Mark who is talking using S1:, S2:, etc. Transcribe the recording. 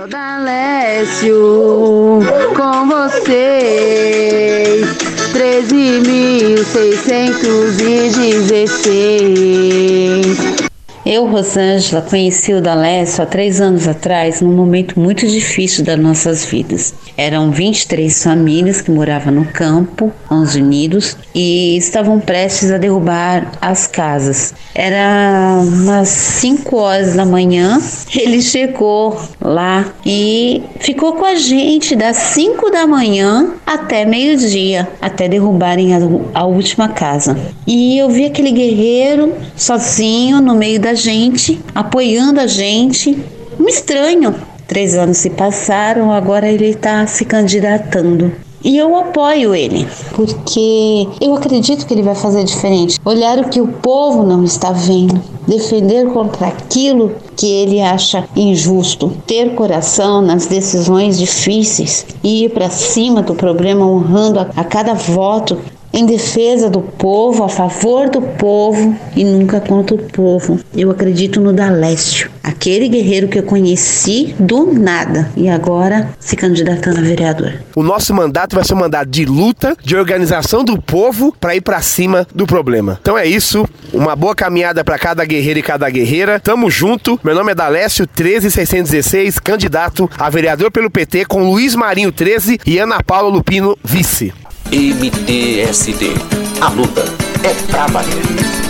S1: É o Dalécio com vocês. 13.616.
S2: Eu, Rosângela, conheci o Dalécio há três anos atrás, num momento muito difícil das nossas vidas. Eram 23 famílias que moravam no campo, 11 unidos, e estavam prestes a derrubar as casas. Era umas 5 horas da manhã, ele chegou lá e ficou com a gente das 5 da manhã até meio-dia, até derrubarem a, a última casa. E eu vi aquele guerreiro sozinho no meio da gente, apoiando a gente. Um estranho. Três anos se passaram, agora ele está se candidatando. E eu apoio ele, porque eu acredito que ele vai fazer diferente. Olhar o que o povo não está vendo, defender contra aquilo que ele acha injusto, ter coração nas decisões difíceis e ir para cima do problema honrando a, a cada voto em defesa do povo, a favor do povo e nunca contra o povo. Eu acredito no Dalécio, aquele guerreiro que eu conheci do nada e agora se candidatando a vereador.
S3: O nosso mandato vai ser um mandato de luta, de organização do povo para ir para cima do problema. Então é isso, uma boa caminhada para cada guerreiro e cada guerreira. Tamo junto. Meu nome é Dalécio 13616, candidato a vereador pelo PT com Luiz Marinho 13 e Ana Paula Lupino vice.
S4: MTST. A luta é pra valer.